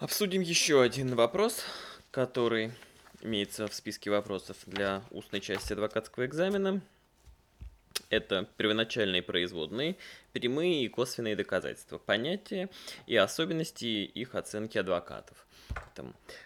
Обсудим еще один вопрос, который имеется в списке вопросов для устной части адвокатского экзамена. Это первоначальные производные, прямые и косвенные доказательства, понятия и особенности их оценки адвокатов.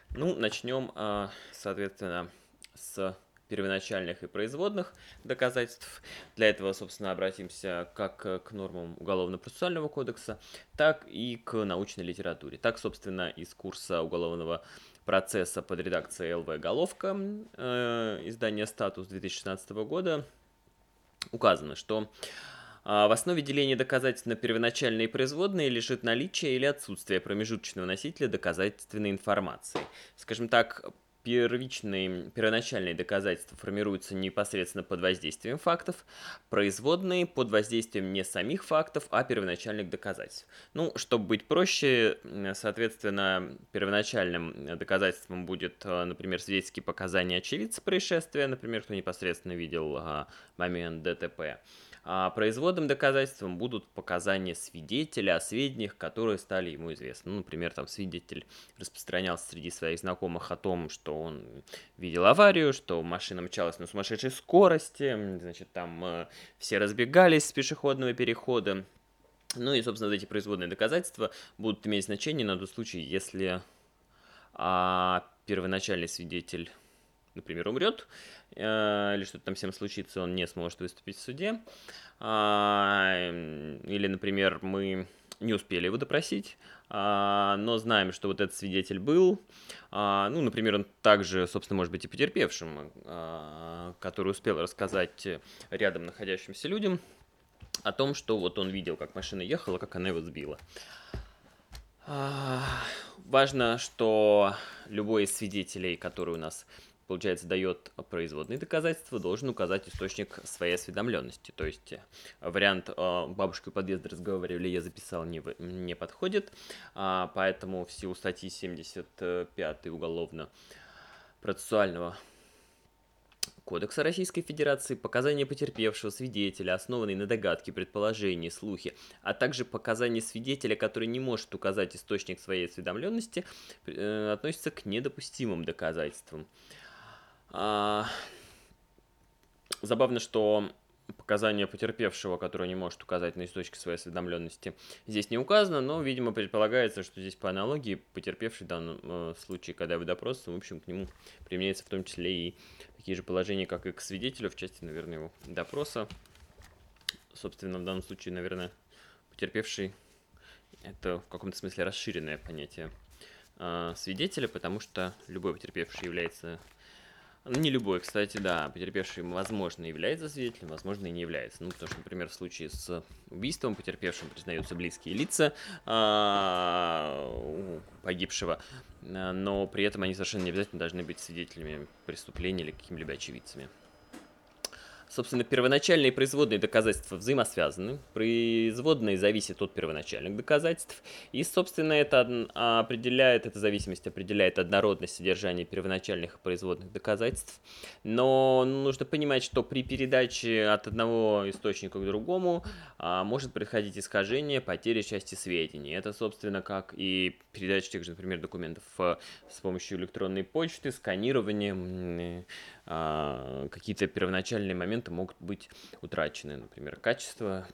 Ну, начнем, а, соответственно, с первоначальных и производных доказательств. Для этого, собственно, обратимся как к нормам Уголовно-процессуального кодекса, так и к научной литературе. Так, собственно, из курса уголовного процесса под редакцией ЛВ «Головка» э, издания «Статус» 2016 года указано, что а, в основе деления доказательств на первоначальные и производные лежит наличие или отсутствие промежуточного носителя доказательственной информации. Скажем так, первичные, первоначальные доказательства формируются непосредственно под воздействием фактов, производные под воздействием не самих фактов, а первоначальных доказательств. Ну, чтобы быть проще, соответственно, первоначальным доказательством будет, э, например, свидетельские показания очевидца происшествия, например, кто непосредственно видел а, момент ДТП. А производным доказательством будут показания свидетеля о сведениях, которые стали ему известны. Ну, например, там свидетель распространялся среди своих знакомых о том, что он видел аварию, что машина мчалась на сумасшедшей скорости, значит, там э, все разбегались с пешеходного перехода. Ну и, собственно, эти производные доказательства будут иметь значение на тот случай, если а, первоначальный свидетель например, умрет, э, или что-то там всем случится, он не сможет выступить в суде, а, или, например, мы не успели его допросить, а, но знаем, что вот этот свидетель был, а, ну, например, он также, собственно, может быть и потерпевшим, который успел рассказать рядом находящимся людям о том, что вот он видел, как машина ехала, как она его сбила. Важно, что любой из свидетелей, который у нас получается, дает производные доказательства, должен указать источник своей осведомленности. То есть э, вариант э, бабушку подъезда разговаривали, я записал, не, не подходит. А, поэтому в силу статьи 75 уголовно-процессуального Кодекса Российской Федерации показания потерпевшего свидетеля, основанные на догадке, предположении, слухе, а также показания свидетеля, который не может указать источник своей осведомленности, э, относятся к недопустимым доказательствам. А, забавно, что показания потерпевшего, который не может указать на источник своей осведомленности, здесь не указано, но, видимо, предполагается, что здесь по аналогии потерпевший в данном э, случае, когда вы допрос, в общем, к нему применяется в том числе и такие же положения, как и к свидетелю, в части, наверное, его допроса. Собственно, в данном случае, наверное, потерпевший это в каком-то смысле расширенное понятие э, свидетеля, потому что любой потерпевший является не любой, кстати, да, потерпевший, возможно, является свидетелем, возможно, и не является. Ну, потому что, например, в случае с убийством потерпевшим признаются близкие лица а, погибшего, но при этом они совершенно не обязательно должны быть свидетелями преступления или какими-либо очевидцами. Собственно, первоначальные и производные доказательства взаимосвязаны. Производные зависят от первоначальных доказательств. И, собственно, это определяет, эта зависимость определяет однородность содержания первоначальных и производных доказательств. Но нужно понимать, что при передаче от одного источника к другому а, может происходить искажение, потери части сведений. Это, собственно, как и передача тех же, например, документов э, с помощью электронной почты, сканирования, а, какие-то первоначальные моменты могут быть утрачены, например, качество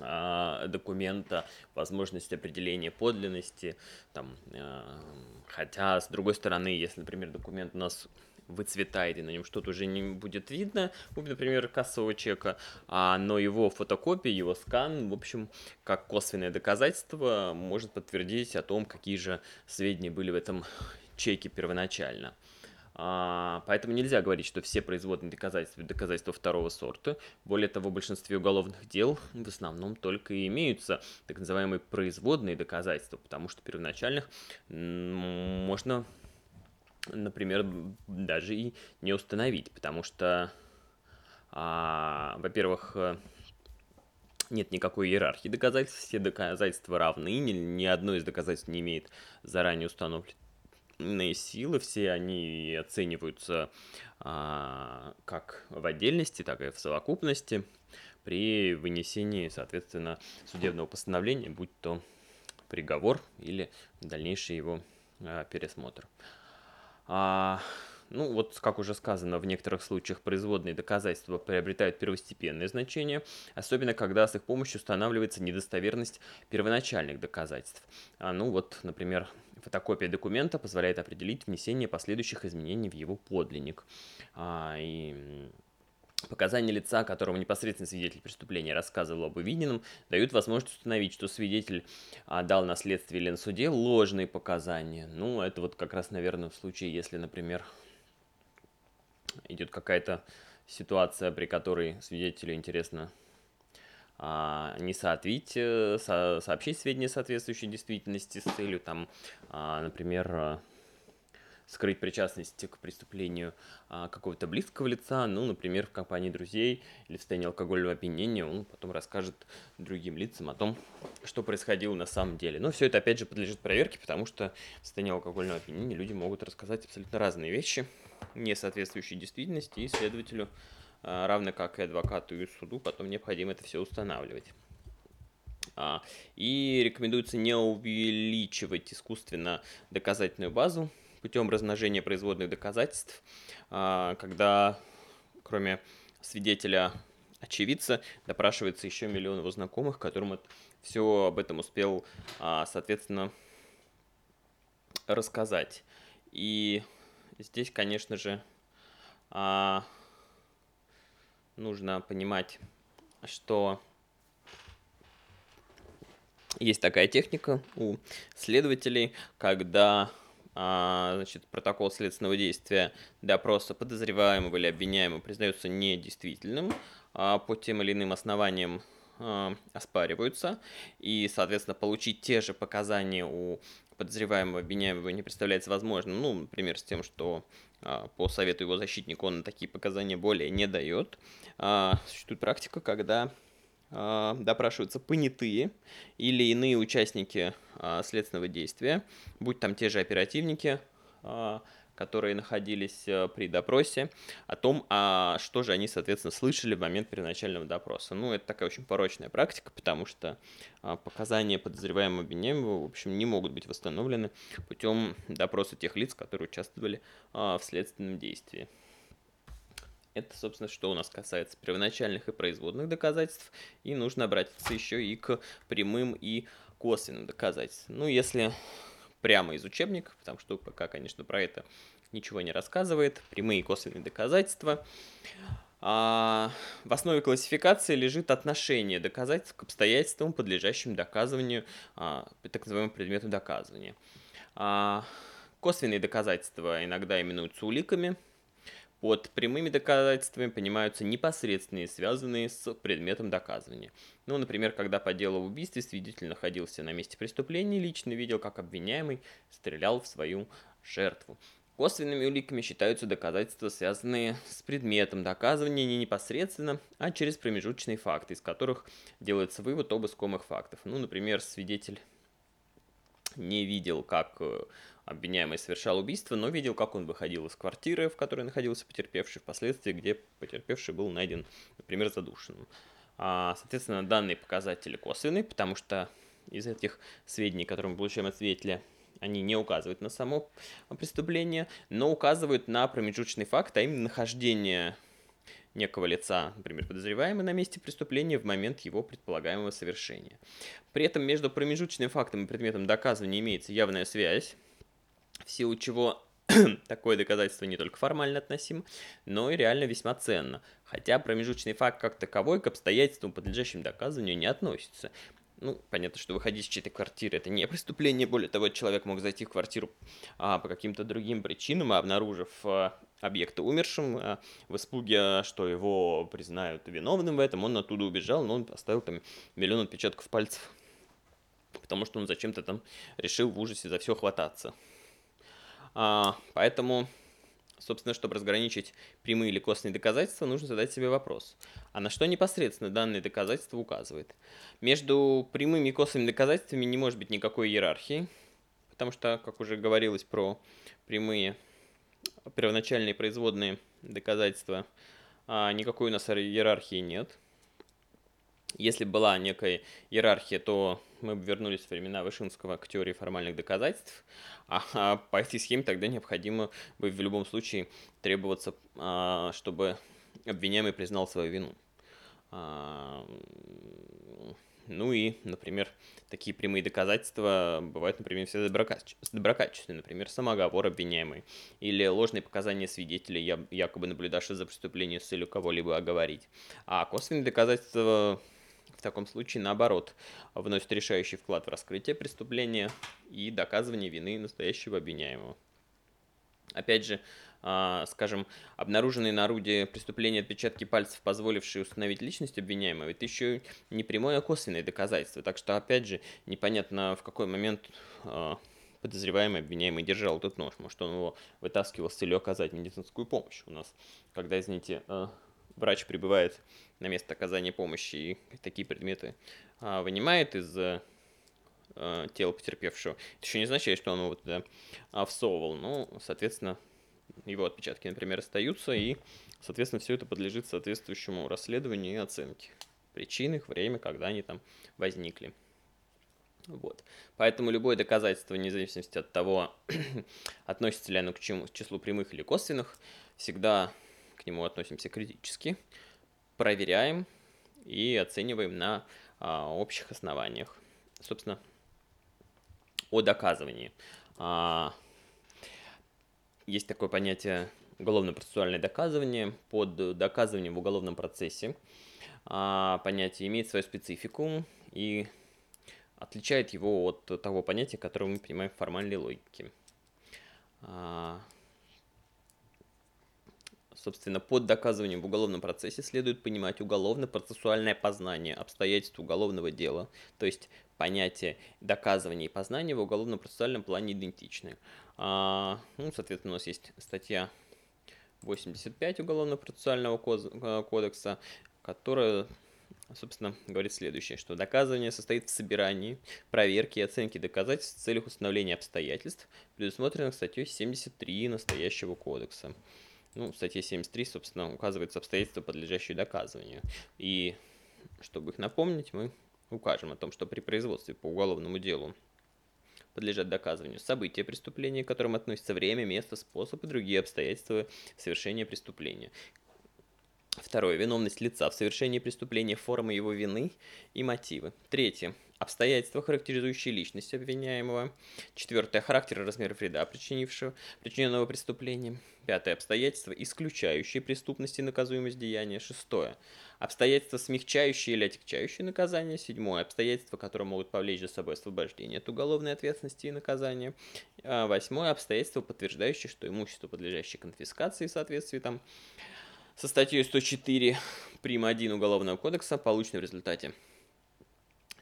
а, документа, возможность определения подлинности, там, а, хотя, с другой стороны, если, например, документ у нас выцветает, и на нем что-то уже не будет видно, например, кассового чека, а, но его фотокопия, его скан, в общем, как косвенное доказательство, может подтвердить о том, какие же сведения были в этом чеке первоначально. А, поэтому нельзя говорить, что все производные доказательства – доказательства второго сорта. Более того, в большинстве уголовных дел в основном только и имеются так называемые производные доказательства, потому что первоначальных можно, например, даже и не установить, потому что, а, во-первых, нет никакой иерархии доказательств, все доказательства равны, ни, ни одно из доказательств не имеет заранее установленной силы, все они оцениваются а, как в отдельности, так и в совокупности при вынесении, соответственно, судебного постановления, будь то приговор или дальнейший его а, пересмотр. А, ну, вот, как уже сказано, в некоторых случаях производные доказательства приобретают первостепенное значение, особенно когда с их помощью устанавливается недостоверность первоначальных доказательств. А, ну, вот, например, фотокопия документа позволяет определить внесение последующих изменений в его подлинник. А, и Показания лица, которому непосредственно свидетель преступления рассказывал об увиденном, дают возможность установить, что свидетель а, дал на следствии или на суде ложные показания. Ну, это вот как раз, наверное, в случае, если, например, идет какая-то ситуация, при которой свидетелю интересно а, не соответить, э, со, сообщить сведения, соответствующие действительности с целью, там, а, например, скрыть причастность к преступлению а, какого-то близкого лица, ну, например, в компании друзей или в состоянии алкогольного опьянения, он потом расскажет другим лицам о том, что происходило на самом деле. Но все это, опять же, подлежит проверке, потому что в состоянии алкогольного опьянения люди могут рассказать абсолютно разные вещи, не соответствующие действительности, и следователю, а, равно как и адвокату и суду, потом необходимо это все устанавливать. А, и рекомендуется не увеличивать искусственно доказательную базу, путем размножения производных доказательств, а, когда кроме свидетеля очевидца допрашивается еще миллион его знакомых, которым все об этом успел, а, соответственно, рассказать. И здесь, конечно же, а, нужно понимать, что есть такая техника у следователей, когда значит, протокол следственного действия допроса подозреваемого или обвиняемого признается недействительным, а по тем или иным основаниям а, оспариваются, и, соответственно, получить те же показания у подозреваемого обвиняемого не представляется возможным, ну, например, с тем, что а, по совету его защитника он такие показания более не дает. А, существует практика, когда а, допрашиваются понятые или иные участники а, следственного действия, будь там те же оперативники, а, которые находились при допросе, о том, а что же они, соответственно, слышали в момент первоначального допроса. Ну, это такая очень порочная практика, потому что показания подозреваемого обвиняемого, в общем, не могут быть восстановлены путем допроса тех лиц, которые участвовали в следственном действии. Это, собственно, что у нас касается первоначальных и производных доказательств. И нужно обратиться еще и к прямым и косвенным доказательствам. Ну, если прямо из учебника, потому что пока, конечно, про это ничего не рассказывает, прямые и косвенные доказательства. А, в основе классификации лежит отношение доказательств к обстоятельствам, подлежащим доказыванию, а, так называемым предмету доказывания. А, косвенные доказательства иногда именуются уликами, под прямыми доказательствами понимаются непосредственные, связанные с предметом доказывания. Ну, например, когда по делу об убийстве свидетель находился на месте преступления, лично видел, как обвиняемый стрелял в свою жертву. Косвенными уликами считаются доказательства, связанные с предметом доказывания не непосредственно, а через промежуточные факты, из которых делается вывод об искомых фактах. Ну, например, свидетель не видел, как э, обвиняемый совершал убийство, но видел, как он выходил из квартиры, в которой находился потерпевший, впоследствии, где потерпевший был найден, например, задушенным. А, соответственно, данные показатели косвенные, потому что из этих сведений, которые мы получаем от свидетеля, они не указывают на само преступление, но указывают на промежуточный факт, а именно нахождение некого лица, например, подозреваемого на месте преступления в момент его предполагаемого совершения. При этом между промежуточным фактом и предметом доказывания имеется явная связь, в силу чего такое доказательство не только формально относимо, но и реально весьма ценно. Хотя промежуточный факт как таковой к обстоятельствам, подлежащим доказыванию, не относится. Ну, понятно, что выходить из чьей-то квартиры это не преступление. Более того, человек мог зайти в квартиру а, по каким-то другим причинам, а обнаружив а, объекта умершим, а, в испуге, что его признают виновным в этом, он оттуда убежал, но он оставил там миллион отпечатков пальцев. Потому что он зачем-то там решил в ужасе за все хвататься. А, поэтому, собственно, чтобы разграничить прямые или костные доказательства, нужно задать себе вопрос. А на что непосредственно данные доказательства указывает? Между прямыми и косвенными доказательствами не может быть никакой иерархии, потому что, как уже говорилось про прямые первоначальные производные доказательства, а никакой у нас иерархии нет. Если была некая иерархия, то мы бы вернулись в времена Вышинского к теории формальных доказательств, а по этой схеме тогда необходимо бы в любом случае требоваться, а, чтобы обвиняемый признал свою вину. А, ну и, например, такие прямые доказательства бывают, например, все доброкачественные, например, самоговор обвиняемый или ложные показания свидетелей, якобы наблюдавших за преступлением с целью кого-либо оговорить. А косвенные доказательства в таком случае, наоборот, вносят решающий вклад в раскрытие преступления и доказывание вины настоящего обвиняемого. Опять же, а, скажем, обнаруженные на орудии преступления отпечатки пальцев, позволившие установить личность обвиняемого, это еще не прямое, а косвенное доказательство. Так что, опять же, непонятно, в какой момент а, подозреваемый обвиняемый держал этот нож. Может, он его вытаскивал с целью оказать медицинскую помощь. У нас, когда, извините, а, врач прибывает на место оказания помощи и такие предметы вынимает из тела потерпевшего, это еще не означает, что он его туда всовывал. Ну, соответственно, его отпечатки, например, остаются, и, соответственно, все это подлежит соответствующему расследованию и оценке. Причин их, время, когда они там возникли. Вот. Поэтому любое доказательство, вне зависимости от того, относится ли оно к, чему, к числу прямых или косвенных, всегда к нему относимся критически, проверяем и оцениваем на а, общих основаниях. Собственно, о доказывании. А, есть такое понятие уголовно-процессуальное доказывание. Под доказыванием в уголовном процессе а, понятие имеет свою специфику и отличает его от того понятия, которое мы понимаем в формальной логике. А, собственно, под доказыванием в уголовном процессе следует понимать уголовно-процессуальное познание обстоятельств уголовного дела, то есть понятие доказывания и познания в уголовно-процессуальном плане идентичны. А, ну, соответственно, у нас есть статья 85 Уголовно-процессуального э, кодекса, которая, собственно, говорит следующее, что доказывание состоит в собирании, проверке и оценке доказательств в целях установления обстоятельств, предусмотренных статьей 73 настоящего кодекса. Ну, в статье 73, собственно, указываются обстоятельства, подлежащие доказыванию. И, чтобы их напомнить, мы укажем о том, что при производстве по уголовному делу подлежат доказыванию события преступления, к которым относится время, место, способ и другие обстоятельства совершения преступления. Второе. Виновность лица в совершении преступления, формы его вины и мотивы. Третье. Обстоятельства, характеризующие личность обвиняемого. Четвертое. Характер и размер вреда, причинившего, причиненного преступлением. Пятое. Обстоятельства, исключающие преступность и наказуемость деяния. Шестое. Обстоятельства, смягчающие или отягчающие наказание. Седьмое. Обстоятельства, которые могут повлечь за собой освобождение от уголовной ответственности и наказания. А, восьмое. Обстоятельства, подтверждающие, что имущество, подлежащее конфискации в соответствии там со статьей 104 прим. 1 Уголовного кодекса, получено в результате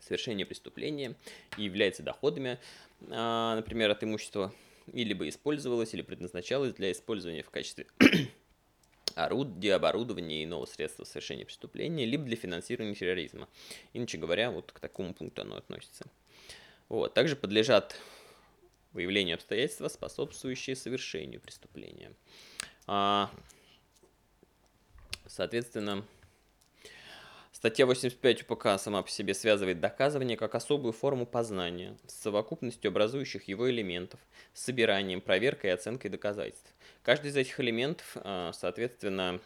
совершения преступления и является доходами, а, например, от имущества, и либо использовалось, или предназначалось для использования в качестве орудия, оборудования и иного средства совершения преступления, либо для финансирования терроризма. Иначе говоря, вот к такому пункту оно относится. Вот. Также подлежат выявлению обстоятельства, способствующие совершению преступления. Соответственно, Статья 85 УПК сама по себе связывает доказывание как особую форму познания с совокупностью образующих его элементов, с собиранием, проверкой и оценкой доказательств. Каждый из этих элементов, а, соответственно,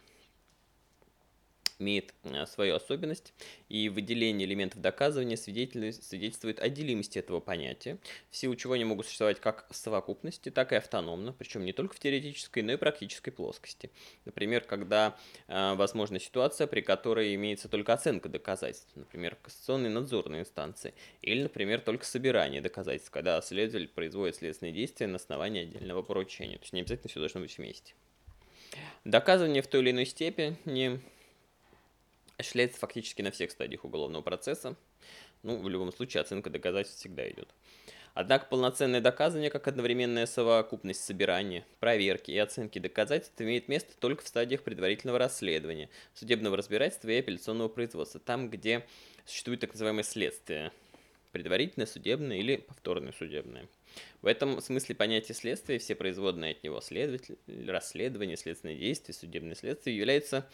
имеет э, свою особенность, и выделение элементов доказывания свидетельствует о делимости этого понятия, в силу чего они могут существовать как в совокупности, так и автономно, причем не только в теоретической, но и практической плоскости. Например, когда э, возможна ситуация, при которой имеется только оценка доказательств, например, кассационные надзорные инстанции, или, например, только собирание доказательств, когда следователь производит следственные действия на основании отдельного поручения. То есть не обязательно все должно быть вместе. Доказывание в той или иной степени осуществляется фактически на всех стадиях уголовного процесса. Ну, в любом случае, оценка доказательств всегда идет. Однако полноценное доказывание, как одновременная совокупность собирания, проверки и оценки доказательств имеет место только в стадиях предварительного расследования, судебного разбирательства и апелляционного производства, там, где существует так называемое следствие, предварительное, судебное или повторное судебное. В этом смысле понятие следствия, все производные от него следователь, расследование, следственные действия, судебное следствие является ну,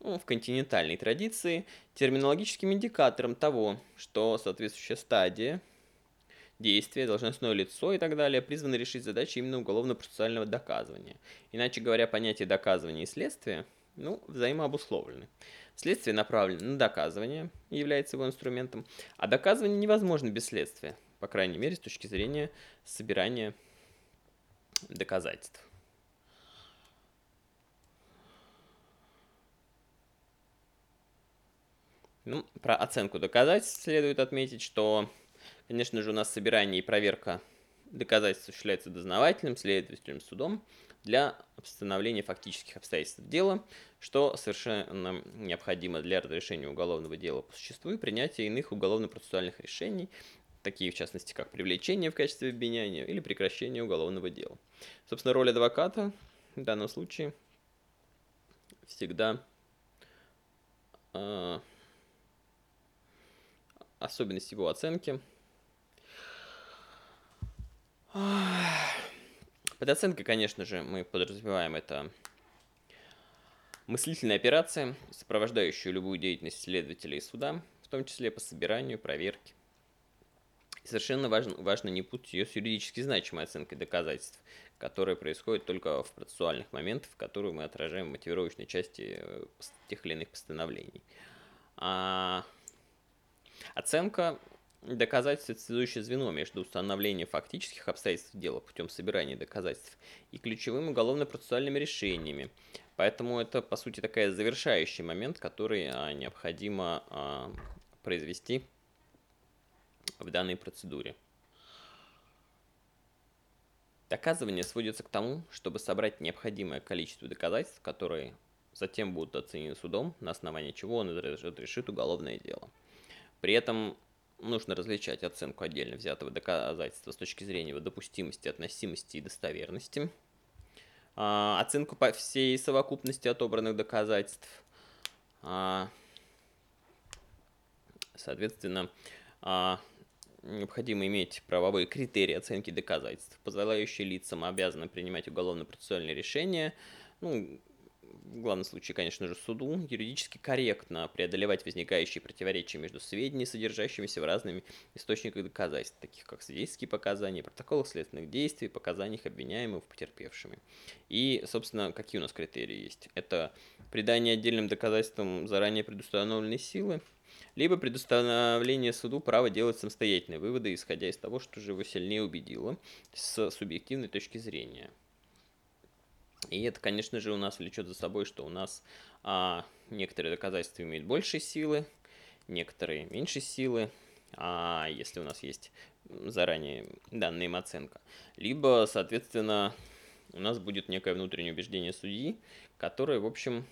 в континентальной традиции терминологическим индикатором того, что соответствующая стадия действия, должностное лицо и так далее призваны решить задачи именно уголовно-процессуального доказывания. Иначе говоря, понятие доказывания и следствия ну, взаимообусловлены. Следствие направлено на доказывание является его инструментом, а доказывание невозможно без следствия, по крайней мере, с точки зрения собирания доказательств. Ну, про оценку доказательств следует отметить, что, конечно же, у нас собирание и проверка доказательств осуществляется дознавателем, следователем, судом для постановления фактических обстоятельств дела, что совершенно необходимо для разрешения уголовного дела по существу и принятия иных уголовно-процессуальных решений, такие в частности как привлечение в качестве обвиняния или прекращение уголовного дела. Собственно, роль адвоката в данном случае всегда э, особенность его оценки. Под оценкой, конечно же, мы подразумеваем это мыслительная операция, сопровождающая любую деятельность следователя и суда, в том числе по собиранию, проверке. И совершенно важно, важно не путать ее с юридически значимой оценкой доказательств, которая происходит только в процессуальных моментах, в которую мы отражаем в мотивировочной части э, тех или иных постановлений. А оценка доказательств – это связующее звено между установлением фактических обстоятельств дела путем собирания доказательств и ключевыми уголовно-процессуальными решениями. Поэтому это, по сути, такая завершающий момент, который а, необходимо а, произвести в данной процедуре. Доказывание сводится к тому, чтобы собрать необходимое количество доказательств, которые затем будут оценены судом, на основании чего он разрешит уголовное дело. При этом нужно различать оценку отдельно взятого доказательства с точки зрения его допустимости, относимости и достоверности, а, оценку по всей совокупности отобранных доказательств, а, соответственно, а, необходимо иметь правовые критерии оценки доказательств, позволяющие лицам обязаны принимать уголовно-процессуальные решения, ну, в главном случае, конечно же, суду, юридически корректно преодолевать возникающие противоречия между сведениями, содержащимися в разных источниках доказательств, таких как свидетельские показания, протоколах следственных действий, показаниях обвиняемых, потерпевшими. И, собственно, какие у нас критерии есть? Это придание отдельным доказательствам заранее предустановленной силы, либо предоставление суду права делать самостоятельные выводы, исходя из того, что же его сильнее убедило с субъективной точки зрения. И это, конечно же, у нас влечет за собой, что у нас а, некоторые доказательства имеют больше силы, некоторые меньше силы, а если у нас есть заранее данная им оценка. Либо, соответственно, у нас будет некое внутреннее убеждение судьи, которое, в общем,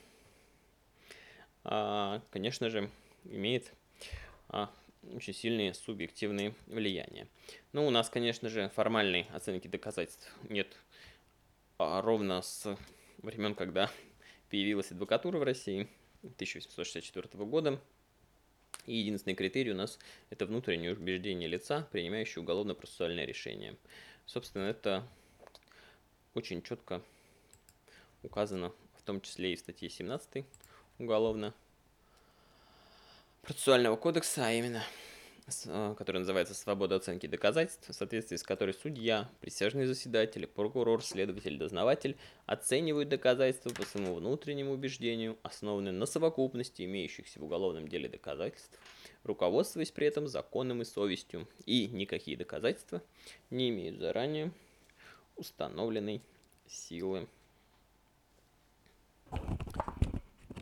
а, конечно же, имеет а, очень сильные субъективные влияния. Ну, у нас, конечно же, формальной оценки доказательств нет ровно с времен, когда появилась адвокатура в России, 1864 года. И единственный критерий у нас – это внутреннее убеждение лица, принимающего уголовно-процессуальное решение. Собственно, это очень четко указано, в том числе и в статье 17 уголовно процессуального кодекса, а именно – который называется «Свобода оценки доказательств», в соответствии с которой судья, присяжный заседатель, прокурор, следователь, дознаватель оценивают доказательства по своему внутреннему убеждению, основанные на совокупности имеющихся в уголовном деле доказательств, руководствуясь при этом законом и совестью, и никакие доказательства не имеют заранее установленной силы.